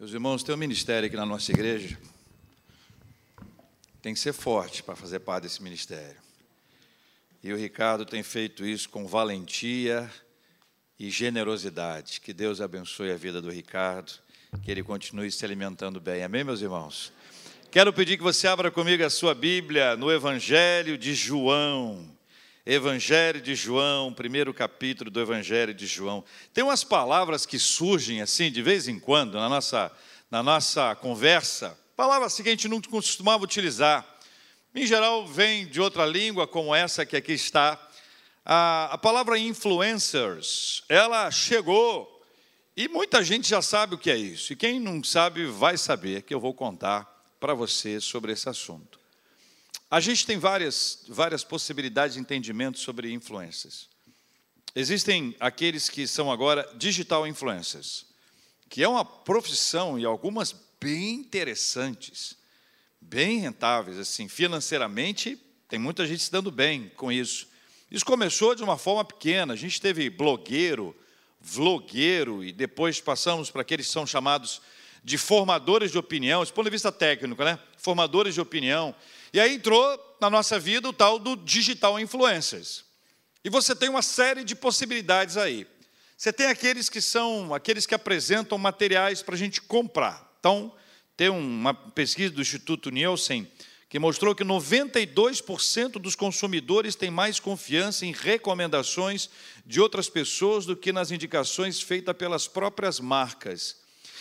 Meus irmãos, tem um ministério aqui na nossa igreja. Tem que ser forte para fazer parte desse ministério. E o Ricardo tem feito isso com valentia e generosidade. Que Deus abençoe a vida do Ricardo, que ele continue se alimentando bem. Amém, meus irmãos? Quero pedir que você abra comigo a sua Bíblia no Evangelho de João. Evangelho de João, primeiro capítulo do Evangelho de João. Tem umas palavras que surgem assim de vez em quando na nossa, na nossa conversa, palavras que a gente não costumava utilizar. Em geral, vem de outra língua, como essa que aqui está. A, a palavra influencers, ela chegou e muita gente já sabe o que é isso. E quem não sabe, vai saber, que eu vou contar para você sobre esse assunto. A gente tem várias, várias possibilidades de entendimento sobre influências. Existem aqueles que são agora digital influencers, que é uma profissão e algumas bem interessantes, bem rentáveis, assim, financeiramente, tem muita gente se dando bem com isso. Isso começou de uma forma pequena, a gente teve blogueiro, vlogueiro, e depois passamos para aqueles que são chamados de formadores de opinião, do ponto de vista técnico, né? Formadores de opinião. E aí entrou na nossa vida o tal do digital influencers. E você tem uma série de possibilidades aí. Você tem aqueles que são aqueles que apresentam materiais para a gente comprar. Então, tem uma pesquisa do Instituto Nielsen que mostrou que 92% dos consumidores têm mais confiança em recomendações de outras pessoas do que nas indicações feitas pelas próprias marcas.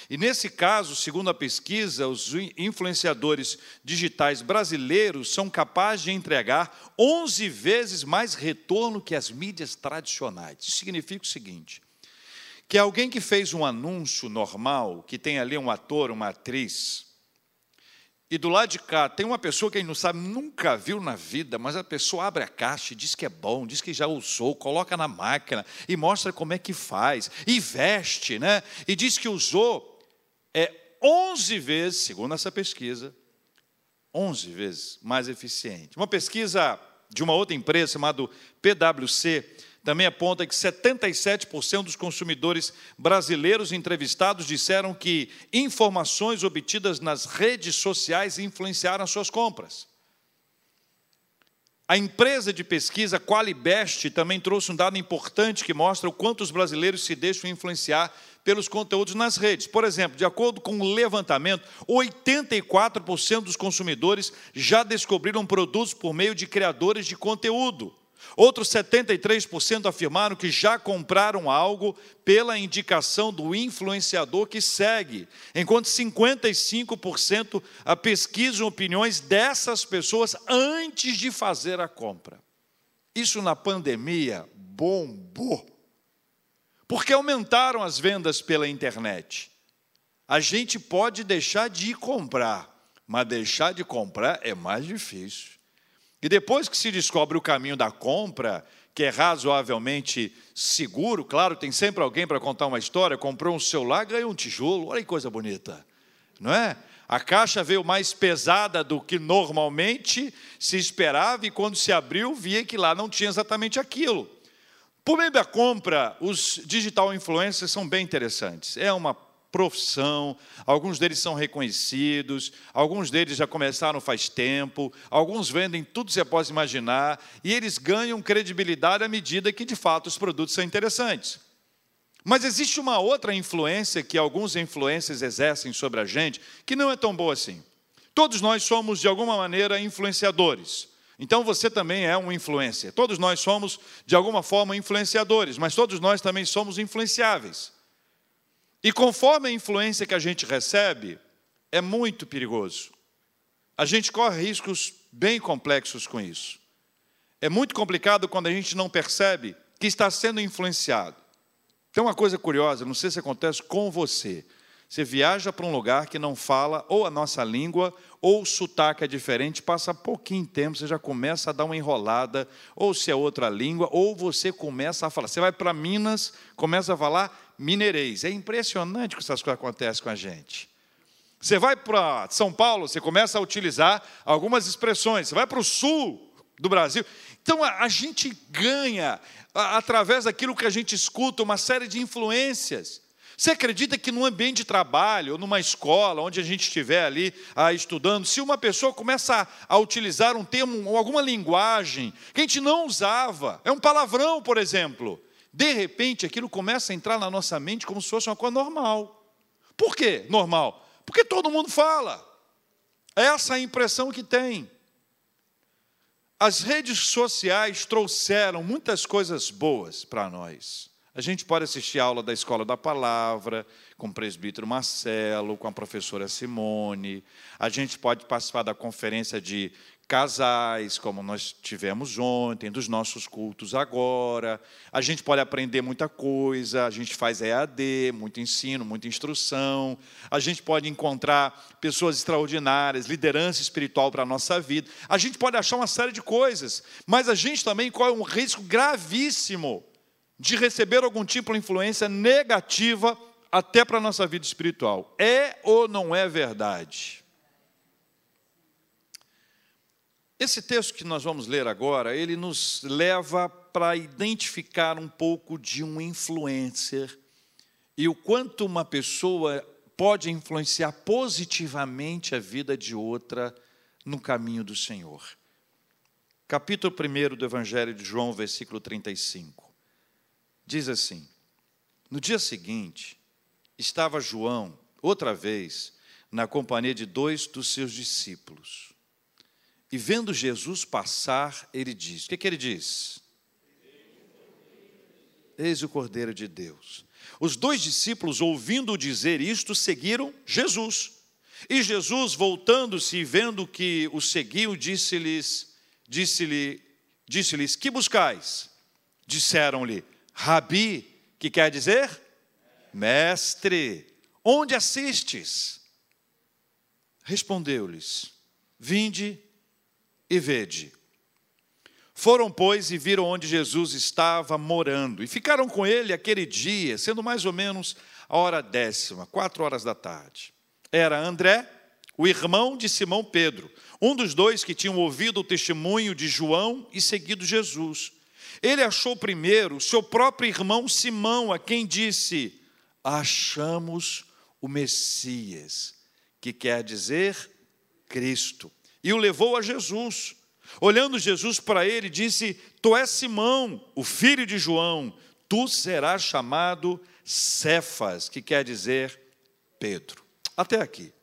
E nesse caso, segundo a pesquisa, os influenciadores digitais brasileiros são capazes de entregar 11 vezes mais retorno que as mídias tradicionais. Isso significa o seguinte: que alguém que fez um anúncio normal, que tem ali um ator, uma atriz, e do lado de cá tem uma pessoa que a gente não sabe, nunca viu na vida, mas a pessoa abre a caixa e diz que é bom, diz que já usou, coloca na máquina e mostra como é que faz, e veste, né? E diz que usou é 11 vezes, segundo essa pesquisa, 11 vezes mais eficiente. Uma pesquisa de uma outra empresa chamada PwC também aponta que 77% dos consumidores brasileiros entrevistados disseram que informações obtidas nas redes sociais influenciaram as suas compras. A empresa de pesquisa Qualibest também trouxe um dado importante que mostra o quanto os brasileiros se deixam influenciar pelos conteúdos nas redes. Por exemplo, de acordo com o levantamento, 84% dos consumidores já descobriram produtos por meio de criadores de conteúdo. Outros 73% afirmaram que já compraram algo pela indicação do influenciador que segue, enquanto 55% pesquisam opiniões dessas pessoas antes de fazer a compra. Isso na pandemia bombou porque aumentaram as vendas pela internet. A gente pode deixar de comprar, mas deixar de comprar é mais difícil. E depois que se descobre o caminho da compra, que é razoavelmente seguro, claro, tem sempre alguém para contar uma história, comprou um celular, ganhou um tijolo, olha que coisa bonita, não é? A caixa veio mais pesada do que normalmente se esperava, e quando se abriu, via que lá não tinha exatamente aquilo. Por meio da compra, os digital influencers são bem interessantes. É uma profissão, alguns deles são reconhecidos, alguns deles já começaram faz tempo, alguns vendem tudo que você pode imaginar, e eles ganham credibilidade à medida que de fato os produtos são interessantes. Mas existe uma outra influência que alguns influencers exercem sobre a gente, que não é tão boa assim. Todos nós somos, de alguma maneira, influenciadores. Então você também é um influencer. Todos nós somos, de alguma forma, influenciadores, mas todos nós também somos influenciáveis. E conforme a influência que a gente recebe, é muito perigoso. A gente corre riscos bem complexos com isso. É muito complicado quando a gente não percebe que está sendo influenciado. Tem uma coisa curiosa, não sei se acontece com você. Você viaja para um lugar que não fala ou a nossa língua, ou o sotaque é diferente, passa pouquinho tempo, você já começa a dar uma enrolada, ou se é outra língua, ou você começa a falar. Você vai para Minas, começa a falar mineirês. É impressionante que essas coisas acontecem com a gente. Você vai para São Paulo, você começa a utilizar algumas expressões. Você vai para o sul do Brasil. Então a, gente ganha, através daquilo que a gente escuta, uma série de influências. Você acredita que num ambiente de trabalho, ou numa escola, onde a gente estiver ali ah, estudando, se uma pessoa começa a, a utilizar um termo ou alguma linguagem que a gente não usava, é um palavrão, por exemplo, de repente aquilo começa a entrar na nossa mente como se fosse uma coisa normal. Por quê normal? Porque todo mundo fala. Essa é a impressão que tem. As redes sociais trouxeram muitas coisas boas para nós. A gente pode assistir a aula da Escola da Palavra, com o presbítero Marcelo, com a professora Simone. A gente pode participar da conferência de casais, como nós tivemos ontem, dos nossos cultos agora. A gente pode aprender muita coisa, a gente faz EAD, muito ensino, muita instrução. A gente pode encontrar pessoas extraordinárias, liderança espiritual para a nossa vida. A gente pode achar uma série de coisas, mas a gente também corre um risco gravíssimo de receber algum tipo de influência negativa até para a nossa vida espiritual. É ou não é verdade? Esse texto que nós vamos ler agora, ele nos leva para identificar um pouco de um influencer e o quanto uma pessoa pode influenciar positivamente a vida de outra no caminho do Senhor. Capítulo 1 do Evangelho de João, versículo 35. Diz assim: No dia seguinte, estava João, outra vez, na companhia de dois dos seus discípulos. E vendo Jesus passar, ele diz: O que, que ele diz? Eis o Cordeiro de Deus. Os dois discípulos, ouvindo dizer isto, seguiram Jesus. E Jesus, voltando-se e vendo que o seguiu, disse-lhes: disse-lhe, disse-lhes: Que buscais? Disseram-lhe: Rabi, que quer dizer? Mestre, onde assistes? Respondeu-lhes: Vinde e vede. Foram, pois, e viram onde Jesus estava morando, e ficaram com ele aquele dia, sendo mais ou menos a hora décima, quatro horas da tarde. Era André, o irmão de Simão Pedro, um dos dois que tinham ouvido o testemunho de João e seguido Jesus. Ele achou primeiro seu próprio irmão Simão, a quem disse: Achamos o Messias, que quer dizer Cristo, e o levou a Jesus. Olhando Jesus para ele, disse: Tu és Simão, o filho de João, tu serás chamado Cefas, que quer dizer Pedro. Até aqui.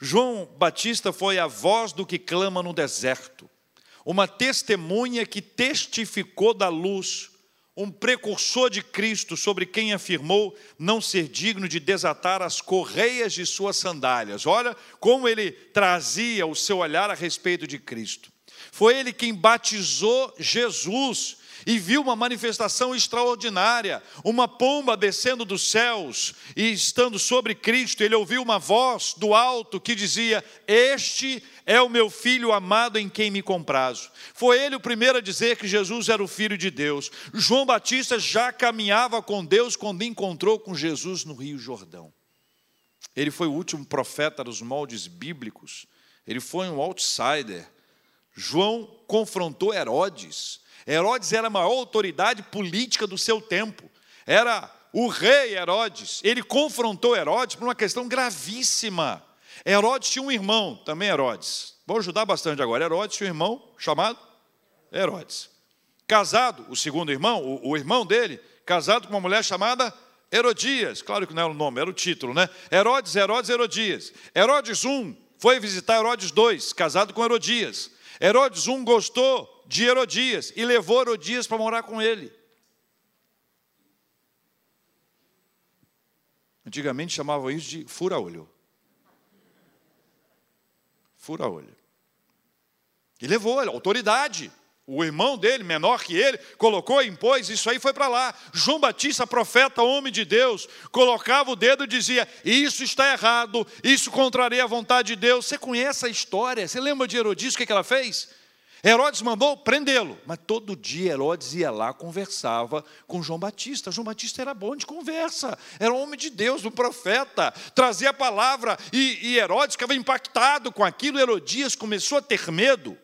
João Batista foi a voz do que clama no deserto uma testemunha que testificou da luz, um precursor de Cristo sobre quem afirmou não ser digno de desatar as correias de suas sandálias. Olha como ele trazia o seu olhar a respeito de Cristo. Foi ele quem batizou Jesus e viu uma manifestação extraordinária, uma pomba descendo dos céus e estando sobre Cristo, ele ouviu uma voz do alto que dizia: Este é o meu filho amado em quem me comprazo. Foi ele o primeiro a dizer que Jesus era o filho de Deus. João Batista já caminhava com Deus quando encontrou com Jesus no Rio Jordão. Ele foi o último profeta dos moldes bíblicos. Ele foi um outsider. João confrontou Herodes. Herodes era a maior autoridade política do seu tempo. Era o rei Herodes. Ele confrontou Herodes por uma questão gravíssima. Herodes tinha um irmão, também Herodes. Vou ajudar bastante agora. Herodes tinha um irmão chamado Herodes. Casado, o segundo irmão, o, o irmão dele, casado com uma mulher chamada Herodias. Claro que não era o nome, era o título, né? Herodes, Herodes, Herodias. Herodes I foi visitar Herodes II, casado com Herodias. Herodes I gostou de Herodias e levou Herodias para morar com ele. Antigamente chamavam isso de fura-olho. Fura-olho. E levou ele, autoridade. O irmão dele, menor que ele, colocou e impôs, isso aí foi para lá. João Batista, profeta, homem de Deus, colocava o dedo e dizia: Isso está errado, isso contraria a vontade de Deus. Você conhece a história? Você lembra de Herodias, o que ela fez? Herodes mandou prendê-lo, mas todo dia Herodes ia lá, conversava com João Batista. João Batista era bom de conversa, era um homem de Deus, um profeta, trazia a palavra, e, e Herodes ficava impactado com aquilo. Herodias começou a ter medo,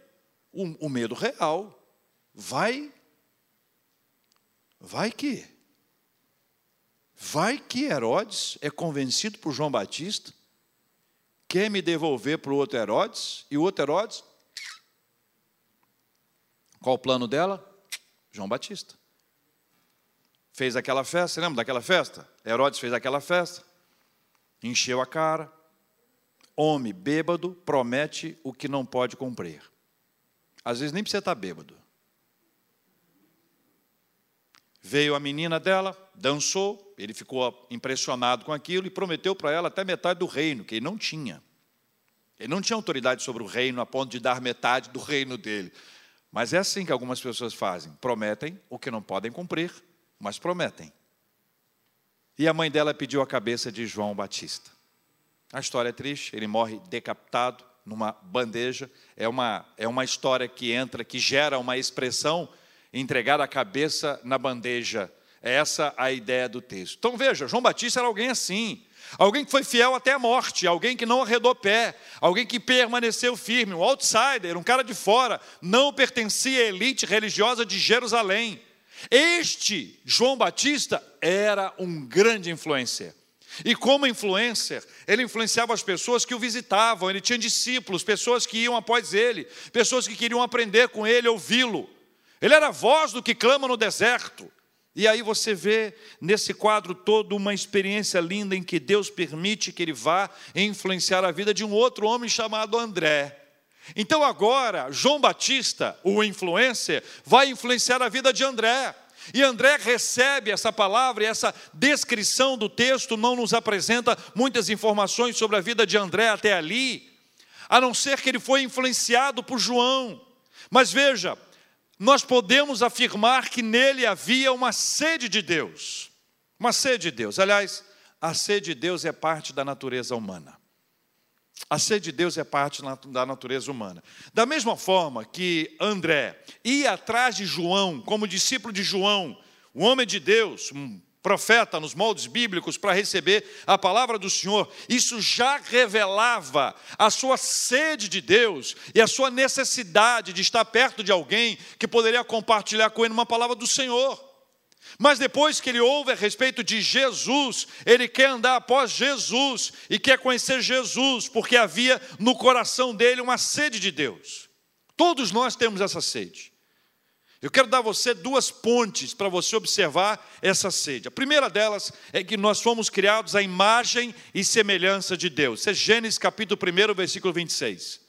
o, o medo real. Vai, vai que Vai que Herodes é convencido por João Batista, quer me devolver para o outro Herodes, e o outro Herodes. Qual o plano dela? João Batista. Fez aquela festa, lembra daquela festa? Herodes fez aquela festa, encheu a cara. Homem bêbado promete o que não pode cumprir. Às vezes nem precisa estar bêbado. Veio a menina dela, dançou, ele ficou impressionado com aquilo e prometeu para ela até metade do reino, que ele não tinha. Ele não tinha autoridade sobre o reino a ponto de dar metade do reino dele. Mas é assim que algumas pessoas fazem: prometem o que não podem cumprir, mas prometem. E a mãe dela pediu a cabeça de João Batista. A história é triste, ele morre decapitado numa bandeja. É uma, é uma história que entra, que gera uma expressão entregar a cabeça na bandeja. É essa a ideia do texto. Então veja, João Batista era alguém assim. Alguém que foi fiel até a morte, alguém que não arredou pé, alguém que permaneceu firme, um outsider, um cara de fora, não pertencia à elite religiosa de Jerusalém. Este João Batista era um grande influencer. E como influencer, ele influenciava as pessoas que o visitavam, ele tinha discípulos, pessoas que iam após ele, pessoas que queriam aprender com ele, ouvi-lo. Ele era a voz do que clama no deserto. E aí você vê nesse quadro todo uma experiência linda em que Deus permite que ele vá influenciar a vida de um outro homem chamado André. Então agora, João Batista, o influencer, vai influenciar a vida de André. E André recebe essa palavra e essa descrição do texto não nos apresenta muitas informações sobre a vida de André até ali, a não ser que ele foi influenciado por João. Mas veja, nós podemos afirmar que nele havia uma sede de Deus. Uma sede de Deus. Aliás, a sede de Deus é parte da natureza humana. A sede de Deus é parte da natureza humana. Da mesma forma que André ia atrás de João, como discípulo de João, o homem de Deus, um profeta nos moldes bíblicos para receber a palavra do Senhor, isso já revelava a sua sede de Deus e a sua necessidade de estar perto de alguém que poderia compartilhar com ele uma palavra do Senhor. Mas depois que ele ouve a respeito de Jesus, ele quer andar após Jesus e quer conhecer Jesus, porque havia no coração dele uma sede de Deus. Todos nós temos essa sede. Eu quero dar a você duas pontes para você observar essa sede. A primeira delas é que nós fomos criados à imagem e semelhança de Deus. Isso é Gênesis capítulo 1, versículo 26.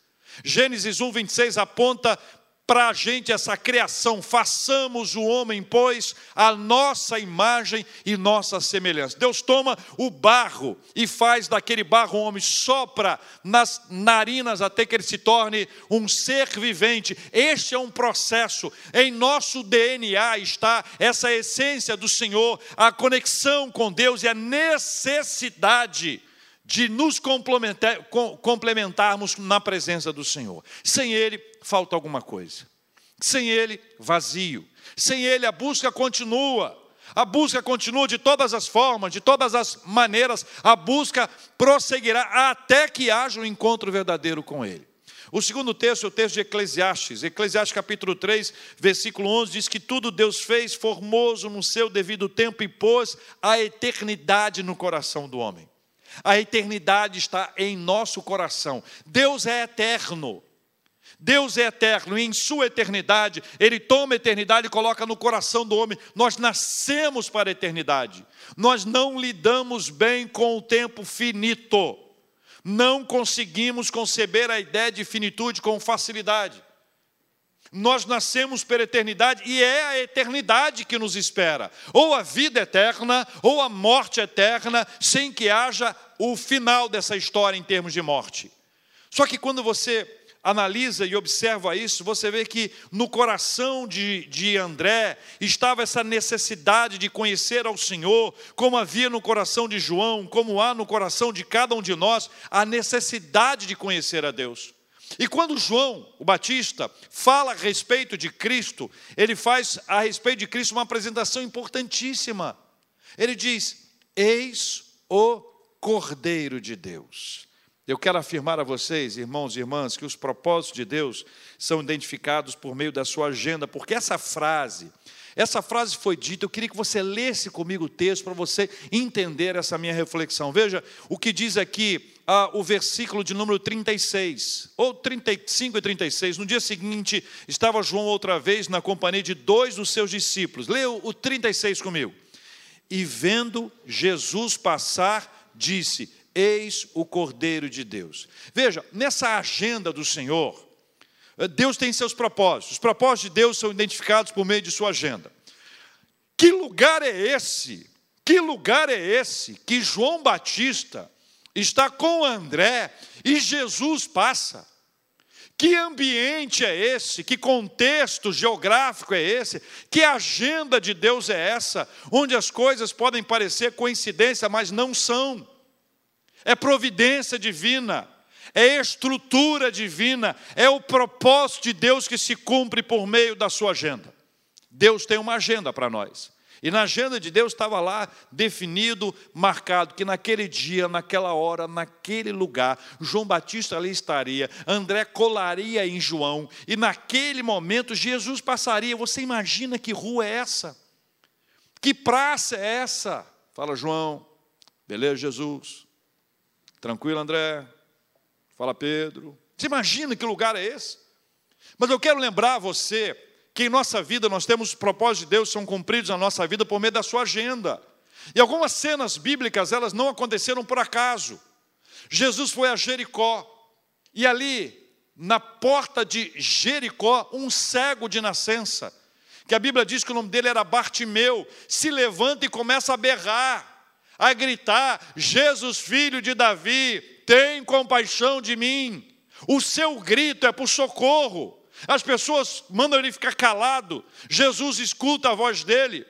Gênesis 1, 26 aponta para a gente essa criação. Façamos o homem, pois, a nossa imagem e nossa semelhança. Deus toma o barro e faz daquele barro um homem, sopra nas narinas até que ele se torne um ser vivente. Este é um processo. Em nosso DNA está essa essência do Senhor, a conexão com Deus e a necessidade de nos complementar, complementarmos na presença do Senhor. Sem Ele, falta alguma coisa. Sem Ele, vazio. Sem Ele, a busca continua. A busca continua de todas as formas, de todas as maneiras. A busca prosseguirá até que haja um encontro verdadeiro com Ele. O segundo texto é o texto de Eclesiastes. Eclesiastes capítulo 3, versículo 11 diz que tudo Deus fez formoso no seu devido tempo e pôs a eternidade no coração do homem. A eternidade está em nosso coração. Deus é eterno. Deus é eterno e em sua eternidade, Ele toma a eternidade e coloca no coração do homem. Nós nascemos para a eternidade. Nós não lidamos bem com o tempo finito. Não conseguimos conceber a ideia de finitude com facilidade. Nós nascemos pela eternidade e é a eternidade que nos espera. Ou a vida eterna, ou a morte eterna, sem que haja o final dessa história em termos de morte. Só que quando você analisa e observa isso, você vê que no coração de, de André estava essa necessidade de conhecer ao Senhor, como havia no coração de João, como há no coração de cada um de nós, a necessidade de conhecer a Deus. E quando João, o Batista, fala a respeito de Cristo, ele faz a respeito de Cristo uma apresentação importantíssima. Ele diz: Eis o Cordeiro de Deus. Eu quero afirmar a vocês, irmãos e irmãs, que os propósitos de Deus são identificados por meio da sua agenda, porque essa frase, Essa frase foi dita, eu queria que você lesse comigo o texto para você entender essa minha reflexão. Veja o que diz aqui ah, o versículo de número 36, ou 35 e 36. No dia seguinte, estava João outra vez na companhia de dois dos seus discípulos. Leia o 36 comigo. E vendo Jesus passar, disse: Eis o Cordeiro de Deus. Veja, nessa agenda do Senhor, Deus tem seus propósitos. Os propósitos de Deus são identificados por meio de sua agenda. Que lugar é esse? Que lugar é esse que João Batista está com André e Jesus passa? Que ambiente é esse? Que contexto geográfico é esse? Que agenda de Deus é essa? Onde as coisas podem parecer coincidência, mas não são. É providência divina é estrutura divina, é o propósito de Deus que se cumpre por meio da sua agenda. Deus tem uma agenda para nós. E na agenda de Deus estava lá definido, marcado, que naquele dia, naquela hora, naquele lugar, João Batista ali estaria, André colaria em João, e naquele momento Jesus passaria. Você imagina que rua é essa? Que praça é essa? Fala, João. Beleza, Jesus? Tranquilo, André? Fala Pedro. Você imagina que lugar é esse? Mas eu quero lembrar você que em nossa vida nós temos os propósitos de Deus são cumpridos na nossa vida por meio da sua agenda. E algumas cenas bíblicas, elas não aconteceram por acaso. Jesus foi a Jericó e ali, na porta de Jericó, um cego de nascença, que a Bíblia diz que o nome dele era Bartimeu, se levanta e começa a berrar, a gritar: Jesus, filho de Davi, tem compaixão de mim. O seu grito é por socorro. As pessoas mandam ele ficar calado. Jesus escuta a voz dele.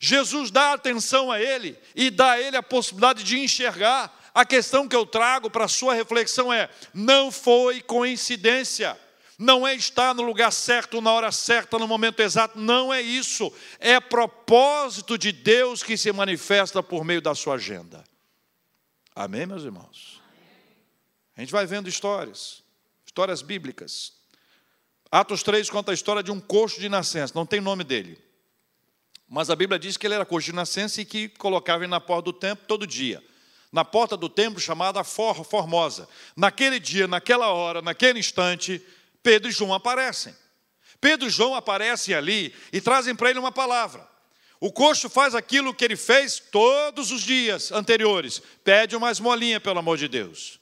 Jesus dá atenção a ele e dá a ele a possibilidade de enxergar. A questão que eu trago para a sua reflexão é: não foi coincidência. Não é estar no lugar certo, na hora certa, no momento exato, não é isso. É propósito de Deus que se manifesta por meio da sua agenda. Amém, meus irmãos? A gente vai vendo histórias, histórias bíblicas. Atos 3 conta a história de um coxo de nascença, não tem nome dele. Mas a Bíblia diz que ele era coxo de nascença e que colocava ele na porta do templo todo dia. Na porta do templo chamada For Formosa. Naquele dia, naquela hora, naquele instante, Pedro e João aparecem. Pedro e João aparecem ali e trazem para ele uma palavra. O coxo faz aquilo que ele fez todos os dias anteriores. Pede uma esmolinha, pelo amor de Deus.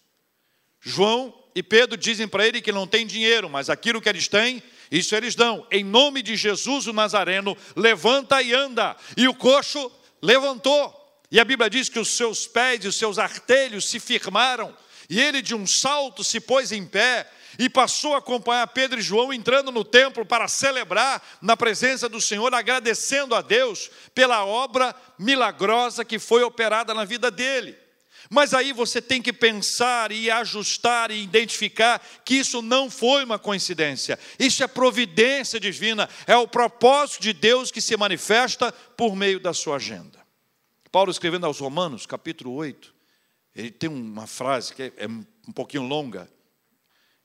João e Pedro dizem para ele que não tem dinheiro, mas aquilo que eles têm, isso eles dão. Em nome de Jesus o Nazareno, levanta e anda. E o coxo levantou. E a Bíblia diz que os seus pés e os seus artelhos se firmaram. E ele, de um salto, se pôs em pé e passou a acompanhar Pedro e João entrando no templo para celebrar na presença do Senhor, agradecendo a Deus pela obra milagrosa que foi operada na vida dele. Mas aí você tem que pensar e ajustar e identificar que isso não foi uma coincidência, isso é providência divina, é o propósito de Deus que se manifesta por meio da sua agenda. Paulo, escrevendo aos Romanos, capítulo 8, ele tem uma frase que é um pouquinho longa,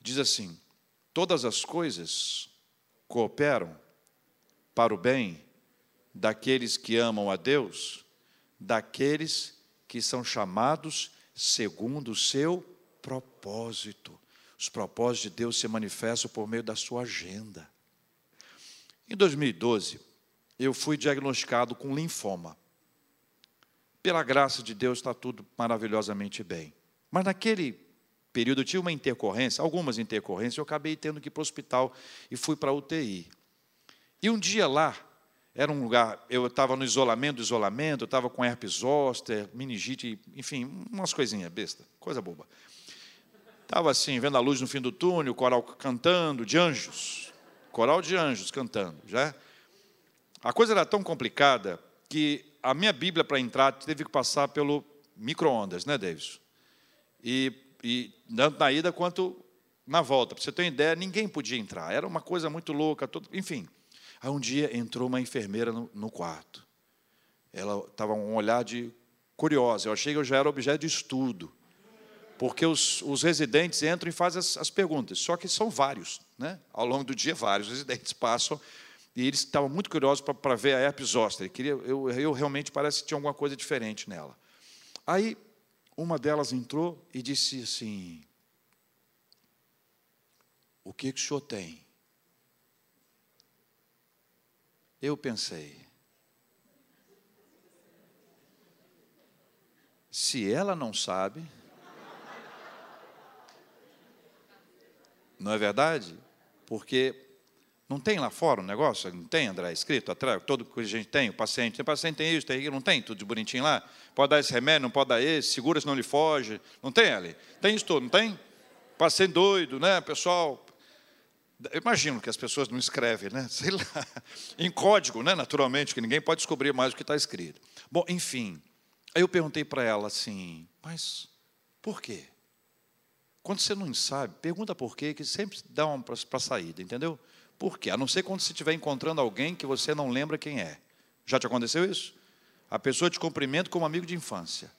diz assim: Todas as coisas cooperam para o bem daqueles que amam a Deus, daqueles que são chamados segundo o seu propósito. Os propósitos de Deus se manifestam por meio da sua agenda. Em 2012, eu fui diagnosticado com linfoma. Pela graça de Deus está tudo maravilhosamente bem. Mas naquele período tive uma intercorrência, algumas intercorrências, eu acabei tendo que ir para o hospital e fui para a UTI. E um dia lá, era um lugar, eu estava no isolamento isolamento, eu estava com herpes zoster, meningite, enfim, umas coisinhas besta, coisa boba. Estava assim, vendo a luz no fim do túnel, coral cantando, de anjos, coral de anjos cantando, já. A coisa era tão complicada que a minha Bíblia para entrar teve que passar pelo micro-ondas, né, Davis? E, e tanto na ida quanto na volta. Para você ter uma ideia, ninguém podia entrar. Era uma coisa muito louca, todo, enfim. Aí um dia entrou uma enfermeira no, no quarto. Ela estava um olhar de curiosa. Eu achei que eu já era objeto de estudo. Porque os, os residentes entram e fazem as, as, perguntas. Só que são vários. Né? Ao longo do dia, vários residentes passam E eles estavam muito curiosos para ver a herpes zoster. Eu, eu realmente parece que tinha alguma coisa diferente nela. Aí uma delas entrou e disse assim: O que, que o senhor tem? Eu pensei, se ela não sabe, não é verdade? Porque não tem lá fora um negócio? Não tem, André, escrito atrás? Todo que a gente tem, o paciente. O paciente tem isso, tem aquilo, não tem? Tudo de bonitinho lá? Pode dar esse remédio, não pode dar esse, segura se não lhe foge. Não tem ali? Tem isso tudo, não tem? Paciente doido, né, pessoal? Eu imagino que as pessoas não escrevem, né? Sei lá, em código, né? Naturalmente, que ninguém pode descobrir mais o que está escrito. Bom, enfim. Aí eu perguntei para ela assim, mas por quê? Quando você não sabe, pergunta por quê, que sempre dá uma para saída, entendeu? Por quê? A não ser quando você estiver encontrando alguém que você não lembra quem é. Já te aconteceu isso? A pessoa te cumprimenta como amigo de infância.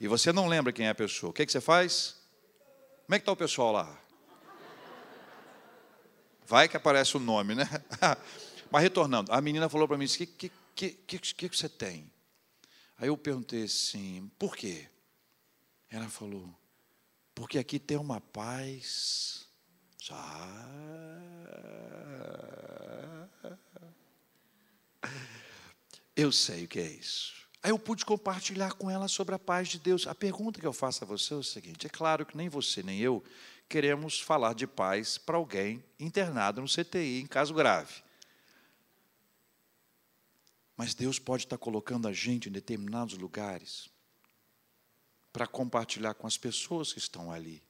E você não lembra quem é a pessoa. O que, é que você faz? Como é que está o pessoal lá? Vai que aparece o nome, né? Mas retornando, a menina falou para mim: o que, que, que, que, que você tem? Aí eu perguntei assim: por quê? Ela falou: porque aqui tem uma paz. Eu sei o que é isso. Aí eu pude compartilhar com ela sobre a paz de Deus. A pergunta que eu faço a você é o seguinte: é claro que nem você nem eu queremos falar de paz para alguém internado no CTI em caso grave. Mas Deus pode estar colocando a gente em determinados lugares para compartilhar com as pessoas que estão ali.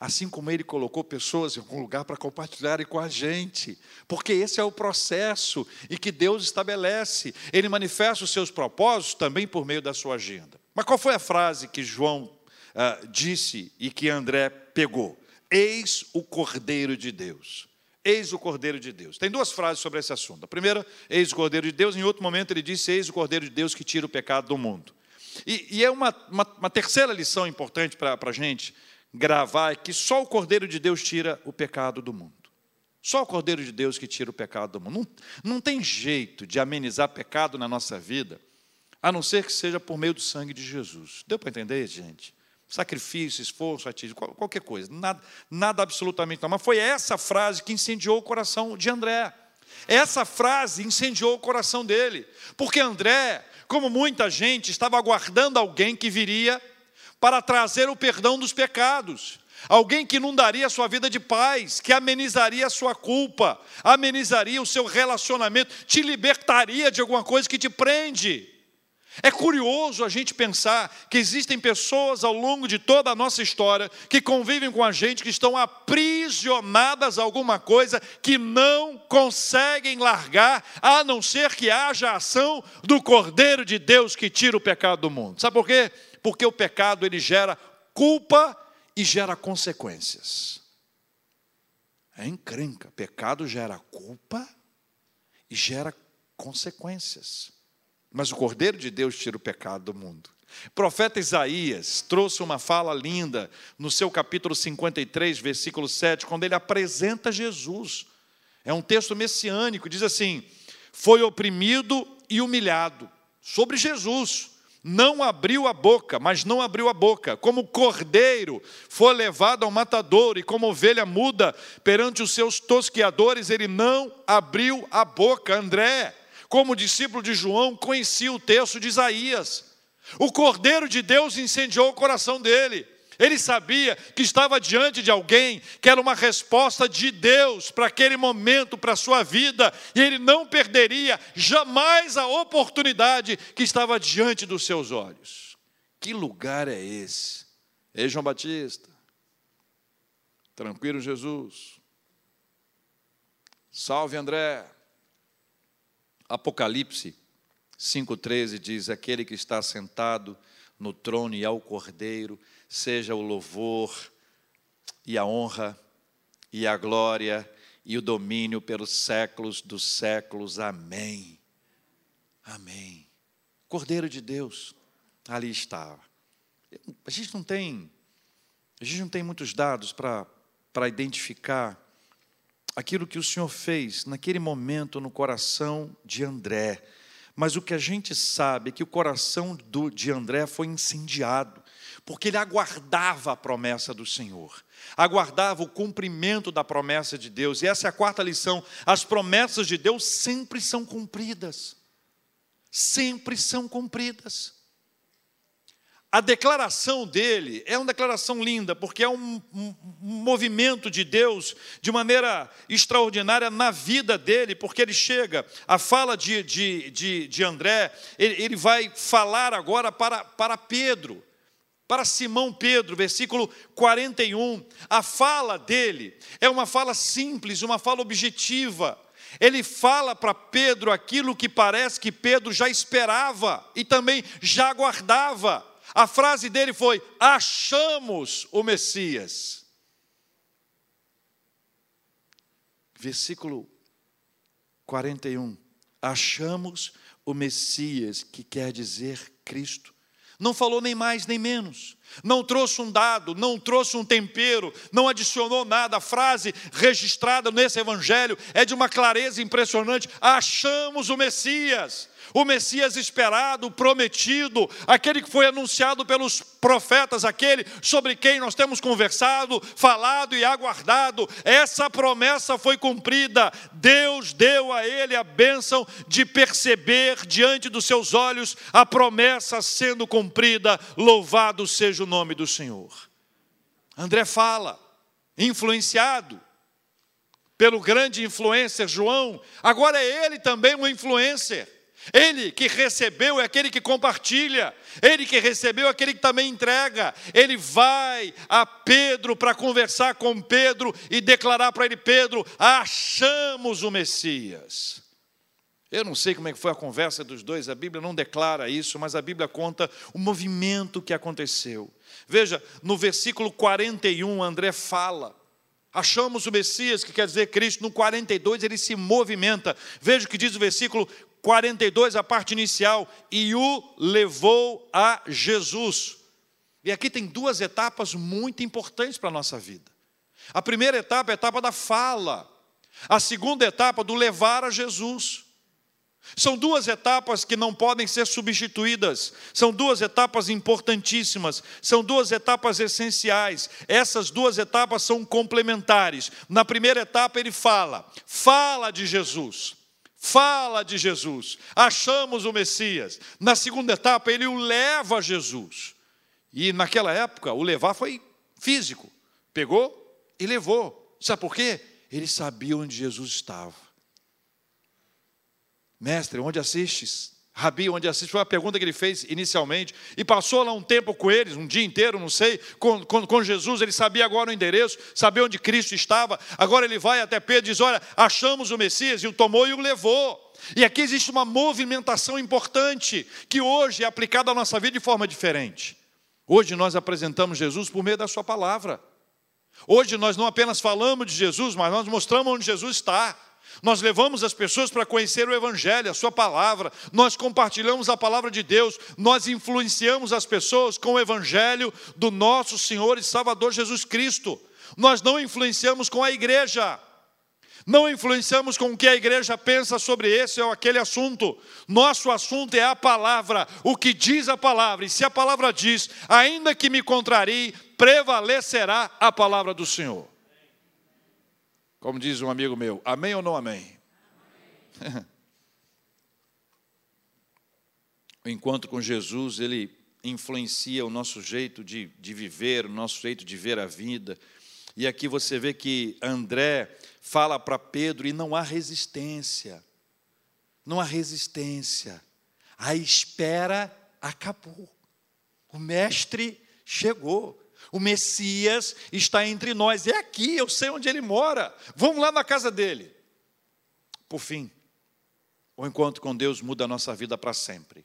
Assim como ele colocou pessoas em algum lugar para compartilharem com a gente, porque esse é o processo e que Deus estabelece. Ele manifesta os seus propósitos também por meio da sua agenda. Mas qual foi a frase que João uh, disse e que André pegou? Eis o Cordeiro de Deus. Eis o Cordeiro de Deus. Tem duas frases sobre esse assunto. A primeira, eis o Cordeiro de Deus. Em outro momento, ele disse: Eis o Cordeiro de Deus que tira o pecado do mundo. E, e é uma, uma, uma terceira lição importante para a gente gravar é que só o Cordeiro de Deus tira o pecado do mundo. Só o Cordeiro de Deus que tira o pecado do mundo. Não, não tem jeito de amenizar pecado na nossa vida, a não ser que seja por meio do sangue de Jesus. Deu para entender, gente? Sacrifício, esforço, ativismo, qualquer coisa. Nada, nada absolutamente não. Mas foi essa frase que incendiou o coração de André. Essa frase incendiou o coração dele. Porque André, como muita gente, estava aguardando alguém que viria para trazer o perdão dos pecados. Alguém que inundaria a sua vida de paz, que amenizaria a sua culpa, amenizaria o seu relacionamento, te libertaria de alguma coisa que te prende. É curioso a gente pensar que existem pessoas ao longo de toda a nossa história que convivem com a gente, que estão aprisionadas a alguma coisa que não conseguem largar, a não ser que haja a ação do Cordeiro de Deus que tira o pecado do mundo. Sabe por quê? porque o pecado ele gera culpa e gera consequências. É encrenca. Pecado gera culpa e gera consequências. Mas o Cordeiro de Deus tira o pecado do mundo. O profeta Isaías trouxe uma fala linda no seu capítulo 53, versículo 7, quando ele apresenta Jesus. É um texto messiânico, diz assim: Foi oprimido e humilhado sobre Jesus não abriu a boca, mas não abriu a boca. Como cordeiro foi levado ao matador, e como ovelha muda perante os seus tosqueadores, ele não abriu a boca. André, como discípulo de João, conhecia o texto de Isaías. O cordeiro de Deus incendiou o coração dele. Ele sabia que estava diante de alguém que era uma resposta de Deus para aquele momento, para a sua vida, e ele não perderia jamais a oportunidade que estava diante dos seus olhos. Que lugar é esse? Ei, João Batista. Tranquilo, Jesus. Salve, André. Apocalipse 5,13 diz: Aquele que está sentado no trono e ao cordeiro seja o louvor e a honra e a glória e o domínio pelos séculos dos séculos. Amém. Amém. Cordeiro de Deus, ali estava. A gente não tem, a gente não tem muitos dados para identificar aquilo que o Senhor fez naquele momento no coração de André. Mas o que a gente sabe é que o coração do, de André foi incendiado, porque ele aguardava a promessa do Senhor, aguardava o cumprimento da promessa de Deus. E essa é a quarta lição: as promessas de Deus sempre são cumpridas. Sempre são cumpridas a declaração dele é uma declaração linda, porque é um, um, movimento de Deus de maneira extraordinária na vida dele, porque ele chega, a fala de, de, de, de André, ele, ele vai falar agora para, para Pedro, para Simão Pedro, versículo 41. A fala dele é uma fala simples, uma fala objetiva. Ele fala para Pedro aquilo que parece que Pedro já esperava e também já aguardava. A frase dele foi: achamos o Messias. Versículo 41. Achamos o Messias, que quer dizer Cristo. Não falou nem mais nem menos, não trouxe um dado, não trouxe um tempero, não adicionou nada. A frase registrada nesse evangelho é de uma clareza impressionante: achamos o Messias o Messias esperado, prometido, aquele que foi anunciado pelos profetas, aquele sobre quem nós temos conversado, falado e aguardado. Essa promessa foi cumprida. Deus deu a ele a bênção de perceber diante dos seus olhos a promessa sendo cumprida. Louvado seja o nome do Senhor. André fala, influenciado pelo grande influencer João, agora é ele também um influencer. Ele que recebeu é aquele que compartilha, ele que recebeu é aquele que também entrega. Ele vai a Pedro para conversar com Pedro e declarar para ele: Pedro, achamos o Messias. Eu não sei como é que foi a conversa dos dois, a Bíblia não declara isso, mas a Bíblia conta o movimento que aconteceu. Veja, no versículo 41, André fala. Achamos o Messias, que quer dizer Cristo, no 42 ele se movimenta. Veja o que diz o versículo 42, a parte inicial, e o levou a Jesus. E aqui tem duas etapas muito importantes para a nossa vida. A primeira etapa é a etapa da fala, a segunda etapa do levar a Jesus. São duas etapas que não podem ser substituídas, são duas etapas importantíssimas, são duas etapas essenciais. Essas duas etapas são complementares. Na primeira etapa, ele fala, fala de Jesus fala de Jesus, achamos o Messias. Na segunda etapa, ele o leva a Jesus. E naquela época, o levar foi físico. Pegou e levou. Sabe por quê? Ele sabia onde Jesus estava. Mestre, onde assistes? Rabi, onde assiste, foi a pergunta que ele fez inicialmente, e passou lá um tempo com eles, um dia inteiro, não sei, com, com, com, Jesus, ele sabia agora o endereço, sabia onde Cristo estava, agora ele vai até Pedro e diz: Olha, achamos o Messias, e o tomou e o levou. E aqui existe uma movimentação importante, que hoje é aplicada à nossa vida de forma diferente. Hoje nós apresentamos Jesus por meio da Sua palavra. Hoje nós não apenas falamos de Jesus, mas nós mostramos onde Jesus está. Nós levamos as pessoas para conhecer o Evangelho, a Sua palavra, nós compartilhamos a palavra de Deus, nós influenciamos as pessoas com o Evangelho do nosso Senhor e Salvador Jesus Cristo. Nós não influenciamos com a igreja, não influenciamos com o que a igreja pensa sobre esse ou aquele assunto. Nosso assunto é a palavra, o que diz a palavra. E se a palavra diz, ainda que me contrarie, prevalecerá a palavra do Senhor. Como diz um amigo meu, amém ou não amém? amém. o encontro com Jesus, ele influencia o nosso jeito de, de viver, o nosso jeito de ver a vida. E aqui você vê que André fala para Pedro e não há resistência. Não há resistência. A espera acabou. O mestre chegou. O Messias está entre nós. É aqui, eu sei onde ele mora. Vamos lá na casa dele. Por fim, o encontro com Deus muda a nossa vida para sempre.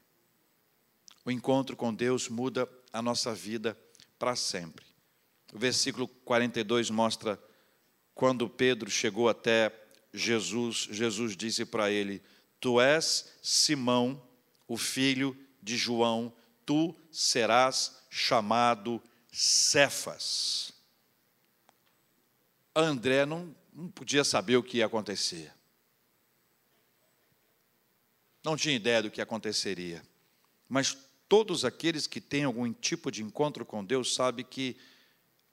O encontro com Deus muda a nossa vida para sempre. O versículo 42 mostra quando Pedro chegou até Jesus, Jesus disse para ele: Tu és Simão, o filho de João, tu serás chamado Cefas. André não, não podia saber o que ia acontecer. Não tinha ideia do que aconteceria. Mas todos aqueles que têm algum tipo de encontro com Deus sabem que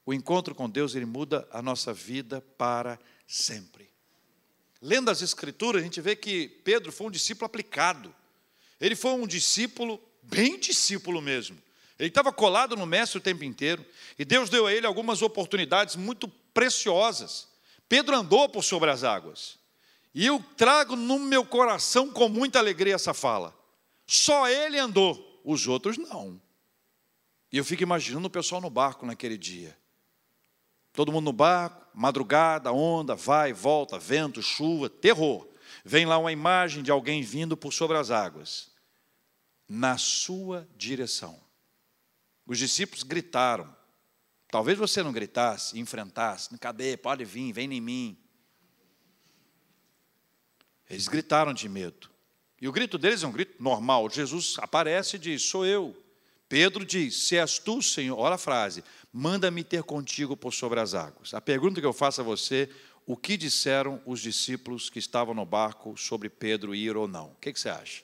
o encontro com Deus ele muda a nossa vida para sempre. Lendo as Escrituras, a gente vê que Pedro foi um discípulo aplicado. Ele foi um discípulo, bem discípulo mesmo. Ele estava colado no mestre o tempo inteiro. E Deus deu a ele algumas oportunidades muito preciosas. Pedro andou por sobre as águas. E eu trago no meu coração com muita alegria essa fala. Só ele andou, os outros não. E eu fico imaginando o pessoal no barco naquele dia. Todo mundo no barco, madrugada, onda, vai, volta, vento, chuva, terror. Vem lá uma imagem de alguém vindo por sobre as águas, na sua direção. Os discípulos gritaram. Talvez você não gritasse, enfrentasse, cadê? Pode vir, vem em mim. Eles gritaram de medo. E o grito deles é um grito normal. Jesus aparece e diz: Sou eu. Pedro diz: Se és tu, Senhor, olha a frase, manda-me ter contigo por sobre as águas. A pergunta que eu faço a você: o que disseram os discípulos que estavam no barco sobre Pedro ir ou não? O que, que você acha?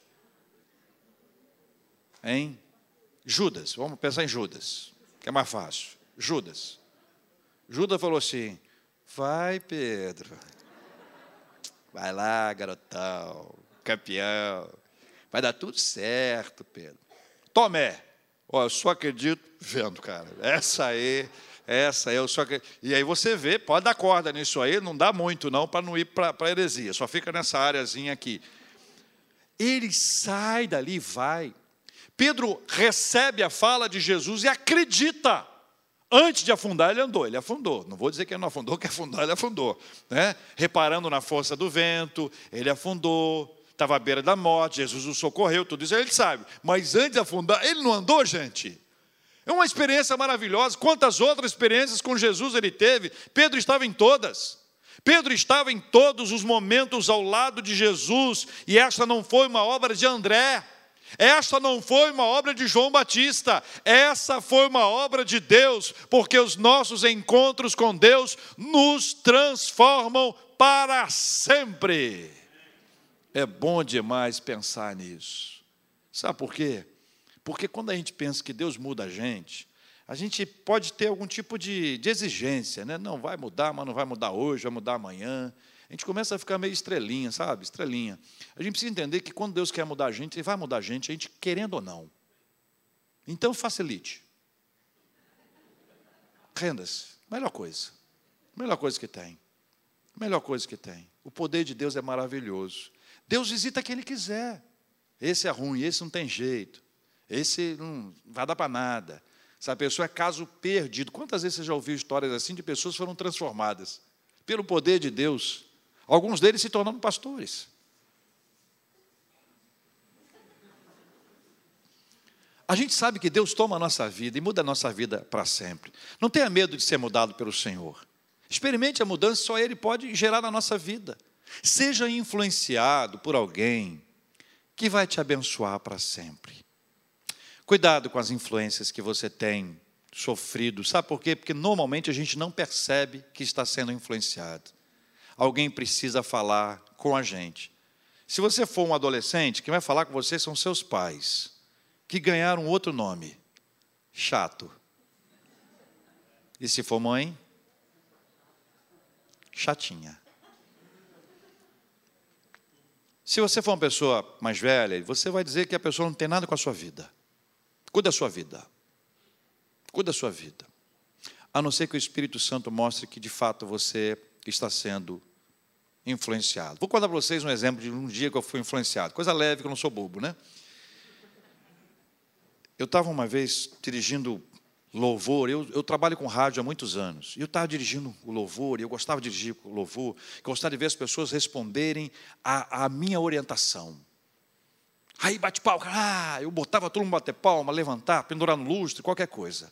Hein? Judas, vamos pensar em Judas, que é mais fácil. Judas. Judas falou assim: Vai, Pedro. Vai lá, garotão, campeão. Vai dar tudo certo, Pedro. Tomé. Ó, eu só acredito vendo, cara. Essa aí, essa aí, eu só acredito. E aí você vê, pode dar corda nisso aí, não dá muito não para não ir para a heresia, só fica nessa áreazinha aqui. Ele sai dali vai. Pedro recebe a fala de Jesus e acredita. Antes de afundar, ele andou, ele afundou. Não vou dizer que ele não afundou, que afundou, ele afundou. Né? Reparando na força do vento, ele afundou. Estava à beira da morte, Jesus o socorreu, tudo isso ele sabe. Mas antes de afundar, ele não andou, gente. É uma experiência maravilhosa. Quantas outras experiências com Jesus ele teve? Pedro estava em todas. Pedro estava em todos os momentos ao lado de Jesus, e esta não foi uma obra de André. Esta não foi uma obra de João Batista, essa foi uma obra de Deus, porque os nossos encontros com Deus nos transformam para sempre. É bom demais pensar nisso. Sabe por quê? Porque quando a gente pensa que Deus muda a gente, a gente pode ter algum tipo de, de exigência, né? Não vai mudar, mas não vai mudar hoje, vai mudar amanhã a gente começa a ficar meio estrelinha, sabe? Estrelinha. A gente precisa entender que quando Deus quer mudar a gente, Ele vai mudar a gente, a gente querendo ou não. Então facilite. Renda-se. Melhor coisa. Melhor coisa que tem. Melhor coisa que tem. O poder de Deus é maravilhoso. Deus visita quem Ele quiser. Esse é ruim, esse não tem jeito. Esse não vai dar para nada. Essa pessoa é caso perdido. Quantas vezes você já ouviu histórias assim de pessoas que foram transformadas pelo poder de Deus? Alguns deles se tornando pastores. A gente sabe que Deus toma a nossa vida e muda a nossa vida para sempre. Não tenha medo de ser mudado pelo Senhor. Experimente a mudança, só Ele pode gerar na nossa vida. Seja influenciado por alguém que vai te abençoar para sempre. Cuidado com as influências que você tem sofrido. Sabe por quê? Porque normalmente a gente não percebe que está sendo influenciado alguém precisa falar com a gente. Se você for um adolescente, quem vai falar com você são seus pais, que ganharam outro nome, chato. E se for mãe, chatinha. Se você for uma pessoa mais velha, você vai dizer que a pessoa não tem nada com a sua vida. Cuida da sua vida. Cuida da sua vida. A não ser que o Espírito Santo mostre que de fato você está sendo influenciado. Vou contar para vocês um exemplo de um dia que eu fui influenciado. Coisa leve, que eu não sou bobo, né? Eu estava uma vez dirigindo louvor, eu, eu, trabalho com rádio há muitos anos, e eu estava dirigindo o louvor, e eu gostava de dirigir o louvor, gostava de ver as pessoas responderem à, minha orientação. Aí bate palma, ah, eu botava todo mundo bater palma, levantar, pendurar no lustre, qualquer coisa.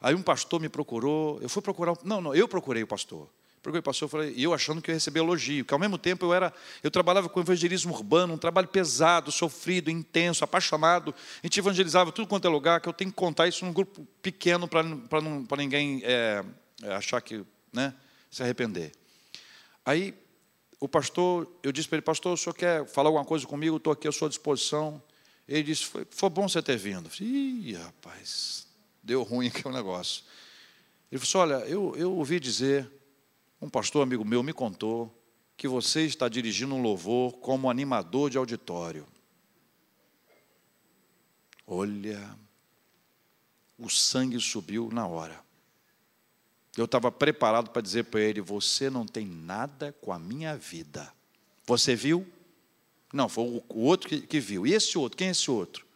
Aí um pastor me procurou, eu fui procurar, não, não, eu procurei o pastor. Porque o pastor falou, e eu achando que eu ia receber elogio, que ao mesmo tempo eu era, eu trabalhava com evangelismo urbano, um trabalho pesado, sofrido, intenso, apaixonado. A gente evangelizava tudo quanto é lugar, que eu tenho que contar isso num grupo pequeno para ninguém é, achar que, né, se arrepender. Aí o pastor, eu disse para ele, pastor, o senhor quer falar alguma coisa comigo? Estou aqui à sua disposição. Ele disse, foi, foi bom você ter vindo. Eu falei, Ih, rapaz, deu ruim aqui o negócio. Ele falou olha, eu, eu ouvi dizer, um pastor amigo meu me contou, que você está dirigindo um louvor como animador de auditório. Olha, o sangue subiu na hora. Eu estava preparado para dizer para ele: Você não tem nada com a minha vida. Você viu? Não, foi o outro que, que viu. E esse outro? Quem é esse outro?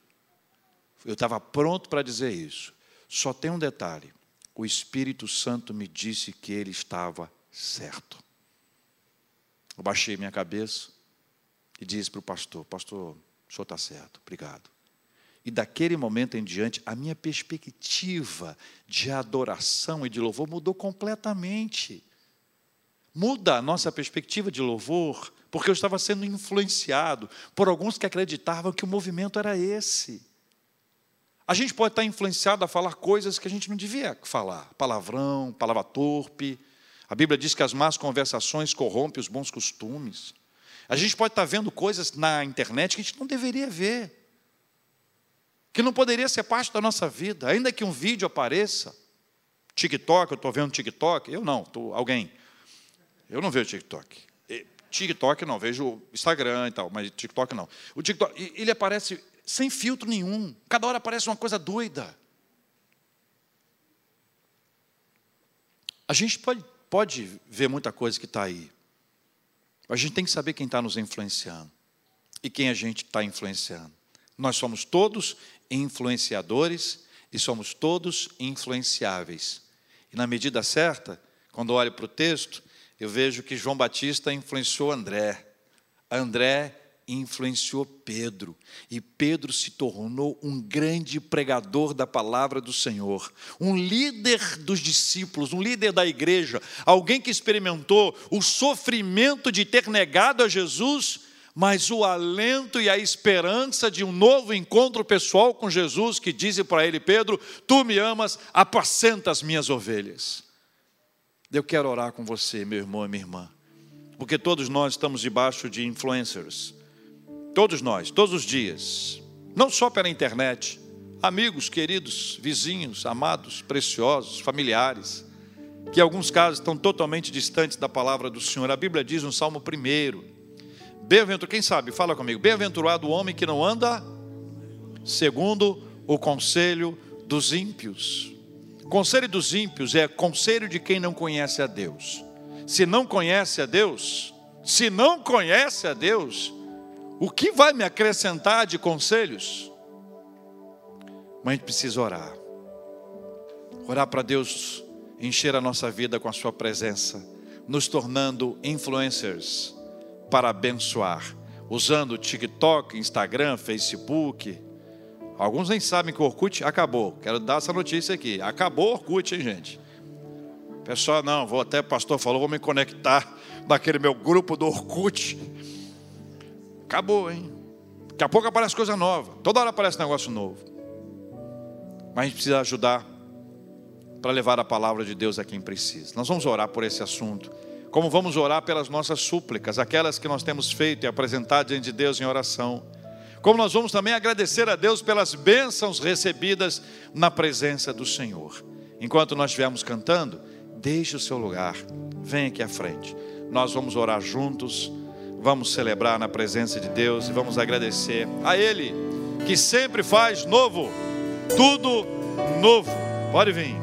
Eu estava pronto para dizer isso. Só tem um detalhe: o Espírito Santo me disse que ele estava certo. Eu baixei minha cabeça e disse para o pastor: Pastor, o senhor está certo, obrigado. E daquele momento em diante, a minha perspectiva de adoração e de louvor mudou completamente. Muda a nossa perspectiva de louvor, porque eu estava sendo influenciado por alguns que acreditavam que o movimento era esse. A gente pode estar influenciado a falar coisas que a gente não devia falar, palavrão, palavra torpe. A Bíblia diz que as más conversações corrompem os bons costumes. A gente pode estar vendo coisas na internet que a gente não deveria ver que não poderia ser parte da nossa vida, ainda que um vídeo apareça. TikTok, eu estou vendo TikTok, eu não, tô, alguém. Eu não vejo TikTok. TikTok não, vejo Instagram e tal, mas TikTok não. O TikTok, ele aparece sem filtro nenhum, cada hora aparece uma coisa doida. A gente pode, pode ver muita coisa que está aí. A gente tem que saber quem está nos influenciando e quem a gente está influenciando. Nós somos todos influenciadores e somos todos influenciáveis. E na medida certa, quando olho para o texto, eu vejo que João Batista influenciou André. André influenciou Pedro, e Pedro se tornou um grande pregador da palavra do Senhor, um líder dos discípulos, um líder da igreja, alguém que experimentou o sofrimento de ter negado a Jesus mas o alento e a esperança de um novo encontro pessoal com Jesus, que diz para ele, Pedro: Tu me amas, apacenta as minhas ovelhas. Eu quero orar com você, meu irmão e minha irmã, porque todos nós estamos debaixo de influencers, todos nós, todos os dias, não só pela internet, amigos, queridos, vizinhos, amados, preciosos, familiares, que em alguns casos estão totalmente distantes da palavra do Senhor. A Bíblia diz no Salmo 1 Bem-aventurado, quem sabe? Fala comigo. Bem-aventurado o homem que não anda segundo o conselho dos ímpios. Conselho dos ímpios é conselho de quem não conhece a Deus. Se não conhece a Deus, se não conhece a Deus, o que vai me acrescentar de conselhos? Mas a gente precisa orar. Orar para Deus encher a nossa vida com a Sua presença, nos tornando influencers para abençoar, usando TikTok, Instagram, Facebook. Alguns nem sabem que o Orkut acabou. Quero dar essa notícia aqui. Acabou o Orkut, hein, gente? Pessoal, não, vou até, o pastor falou, vou me conectar naquele meu grupo do Orkut. Acabou, hein? Daqui a pouco aparece coisa nova. Toda hora aparece negócio novo. Mas a gente precisa ajudar para levar a palavra de Deus a quem precisa. Nós vamos orar por esse assunto como vamos orar pelas nossas súplicas, aquelas que nós temos feito e apresentado diante de Deus em oração. Como nós vamos também agradecer a Deus pelas bênçãos recebidas na presença do Senhor. Enquanto nós estivermos cantando, deixe o seu lugar, vem aqui à frente. Nós vamos orar juntos, vamos celebrar na presença de Deus e vamos agradecer a Ele, que sempre faz novo, tudo novo. Pode vir.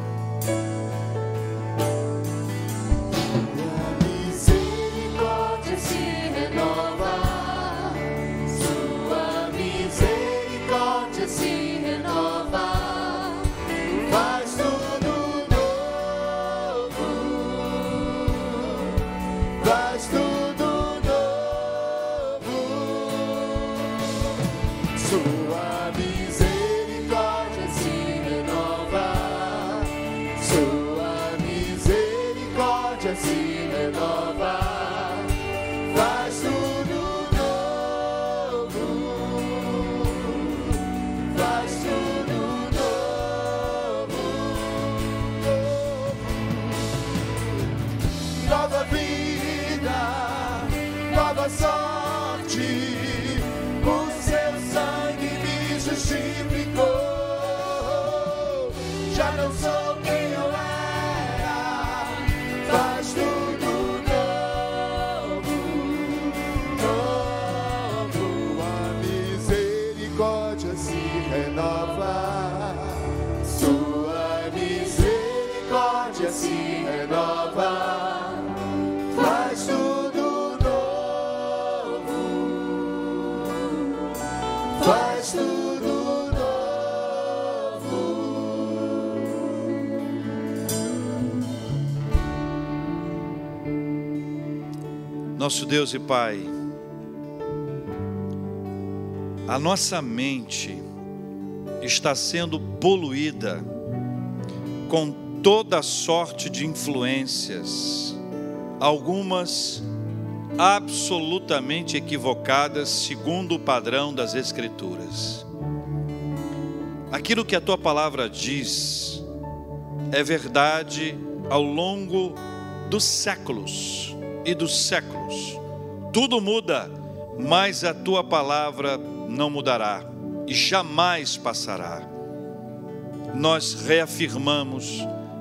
Nosso Deus e Pai, a nossa mente está sendo poluída com toda sorte de influências, algumas absolutamente equivocadas segundo o padrão das Escrituras. Aquilo que a tua palavra diz é verdade ao longo dos séculos e dos séculos. Tudo muda, mas a tua palavra não mudará e jamais passará. Nós reafirmamos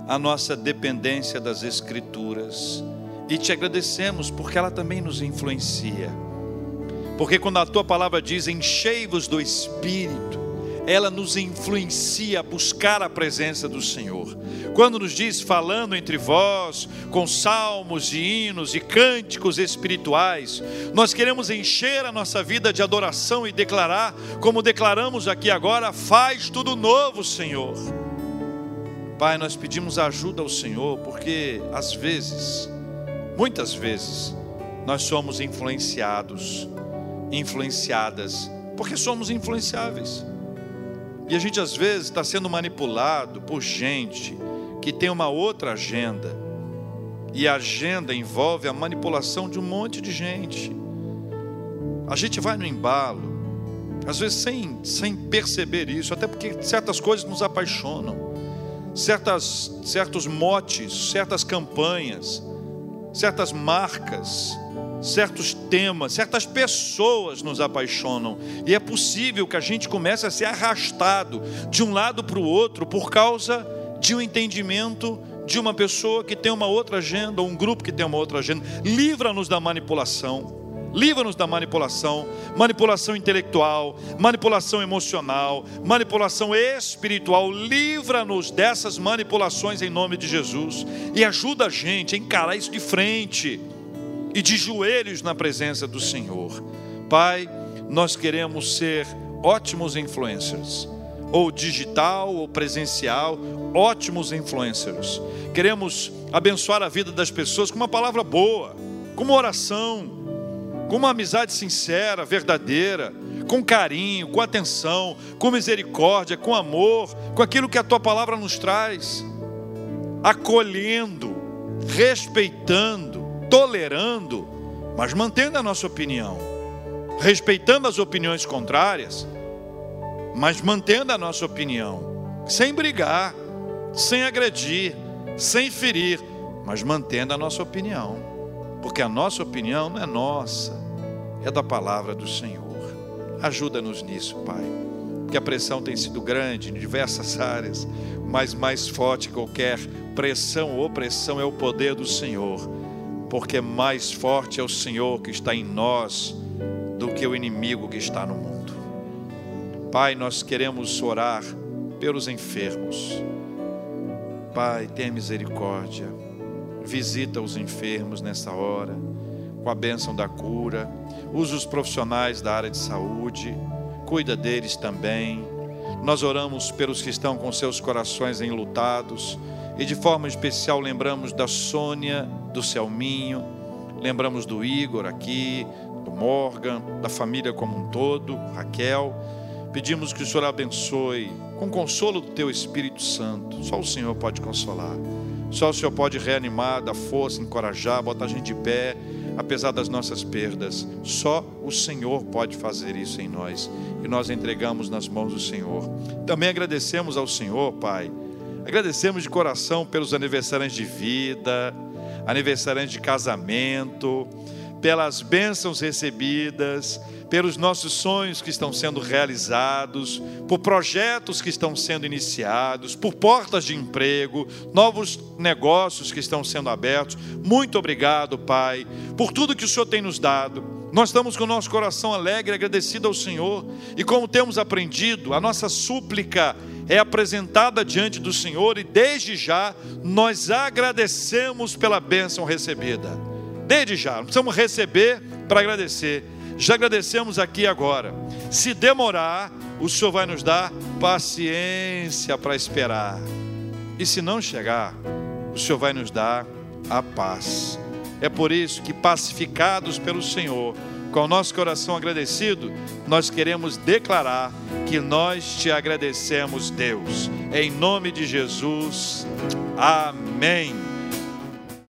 a nossa dependência das Escrituras e te agradecemos porque ela também nos influencia. Porque quando a tua palavra diz enchei-vos do Espírito, ela nos influencia a buscar a presença do Senhor. Quando nos diz falando entre vós, com salmos e hinos e cânticos espirituais, nós queremos encher a nossa vida de adoração e declarar, como declaramos aqui agora, faz tudo novo, Senhor. Pai, nós pedimos ajuda ao Senhor, porque às vezes, muitas vezes, nós somos influenciados, influenciadas, porque somos influenciáveis. E a gente às vezes está sendo manipulado por gente que tem uma outra agenda. E a agenda envolve a manipulação de um monte de gente. A gente vai no embalo, às vezes sem, sem perceber isso, até porque certas coisas nos apaixonam, certas, certos motes, certas campanhas, certas marcas, certos temas, certas pessoas nos apaixonam, e é possível que a gente comece a ser arrastado de um lado para o outro por causa de um entendimento de uma pessoa que tem uma outra agenda, um grupo que tem uma outra agenda. Livra-nos da manipulação. Livra-nos da manipulação, manipulação intelectual, manipulação emocional, manipulação espiritual. Livra-nos dessas manipulações em nome de Jesus e ajuda a gente a encarar isso de frente e de joelhos na presença do Senhor. Pai, nós queremos ser ótimos influencers, ou digital ou presencial, ótimos influencers. Queremos abençoar a vida das pessoas com uma palavra boa, com uma oração, com uma amizade sincera, verdadeira, com carinho, com atenção, com misericórdia, com amor, com aquilo que a tua palavra nos traz, acolhendo, respeitando, tolerando, mas mantendo a nossa opinião, respeitando as opiniões contrárias, mas mantendo a nossa opinião, sem brigar, sem agredir, sem ferir, mas mantendo a nossa opinião, porque a nossa opinião não é nossa, é da palavra do Senhor. Ajuda-nos nisso, Pai, porque a pressão tem sido grande em diversas áreas, mas mais forte que qualquer pressão ou opressão é o poder do Senhor, porque mais forte é o Senhor que está em nós do que o inimigo que está no mundo. Pai, nós queremos orar pelos enfermos. Pai, tenha misericórdia. Visita os enfermos nessa hora, com a bênção da cura. Usa os profissionais da área de saúde, cuida deles também. Nós oramos pelos que estão com seus corações enlutados e de forma especial lembramos da Sônia, do Selminho, lembramos do Igor aqui, do Morgan, da família como um todo, Raquel. Pedimos que o Senhor abençoe com consolo do teu Espírito Santo. Só o Senhor pode consolar. Só o Senhor pode reanimar, dar força, encorajar, botar a gente de pé, apesar das nossas perdas. Só o Senhor pode fazer isso em nós. E nós entregamos nas mãos do Senhor. Também agradecemos ao Senhor, Pai. Agradecemos de coração pelos aniversários de vida, aniversários de casamento, pelas bênçãos recebidas, pelos nossos sonhos que estão sendo realizados, por projetos que estão sendo iniciados, por portas de emprego, novos negócios que estão sendo abertos. Muito obrigado, Pai, por tudo que o Senhor tem nos dado. Nós estamos com o nosso coração alegre, agradecido ao Senhor, e como temos aprendido, a nossa súplica é apresentada diante do Senhor e desde já nós agradecemos pela bênção recebida. Desde já, precisamos receber para agradecer. Já agradecemos aqui agora. Se demorar, o Senhor vai nos dar paciência para esperar. E se não chegar, o Senhor vai nos dar a paz. É por isso que, pacificados pelo Senhor, com o nosso coração agradecido, nós queremos declarar que nós te agradecemos, Deus. Em nome de Jesus. Amém.